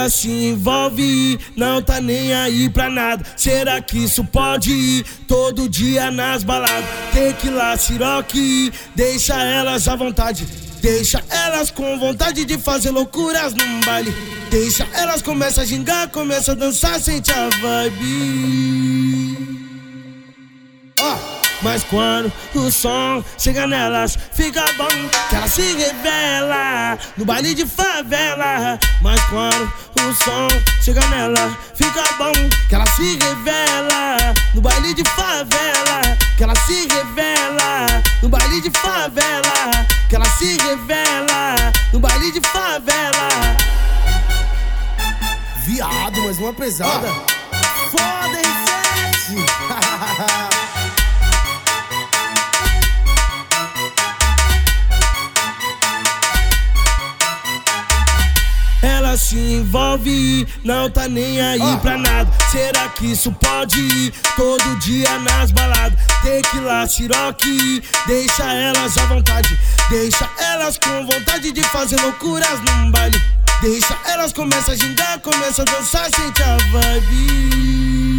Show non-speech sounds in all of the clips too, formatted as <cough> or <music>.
Ela se envolve, não tá nem aí pra nada. Será que isso pode ir todo dia nas baladas? Tequila, siroque, deixa elas à vontade. Deixa elas com vontade de fazer loucuras num baile. Deixa elas começa a gingar, começa a dançar, sente a vibe. Mas quando o som chega nelas, fica bom que ela se revela no baile de favela. Mas quando o som chega nela, fica bom que ela se revela no baile de favela. Que ela se revela no baile de favela. Que ela se revela no baile de favela. Viado, mais uma pesada. Foda, R7! <laughs> Ela se envolve, não tá nem aí pra nada. Será que isso pode ir todo dia nas baladas? Tequila, siroque, deixa elas à vontade. Deixa elas com vontade de fazer loucuras num baile. Deixa elas começa a gingar, começa a dançar, sente a vibe.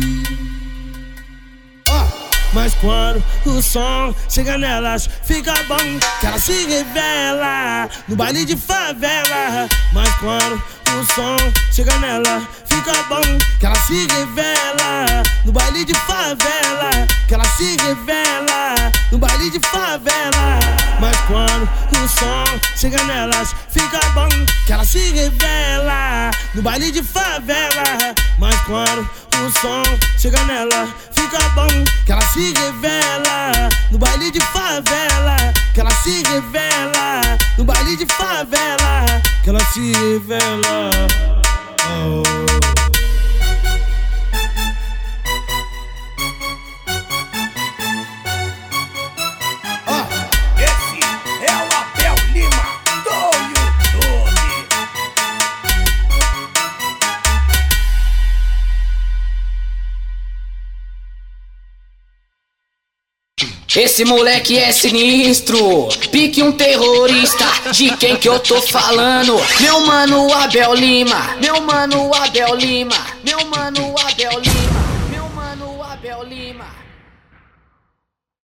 Mas quando o som chega nelas, fica bom que ela se revela no baile de favela. Mas quando o som chega nela, fica bom que ela se revela no baile de favela. Que ela se revela no baile de favela. Mas quando o som chega nelas, fica bom que ela se revela no baile de favela. Mas quando o som chega nela, fica bom que ela se revela no baile de favela. Que ela se revela no baile de favela. Que ela se revela. Oh. Esse moleque é sinistro, pique um terrorista. De quem que eu tô falando? Meu mano Abel Lima, meu mano Abel Lima, meu mano Abel.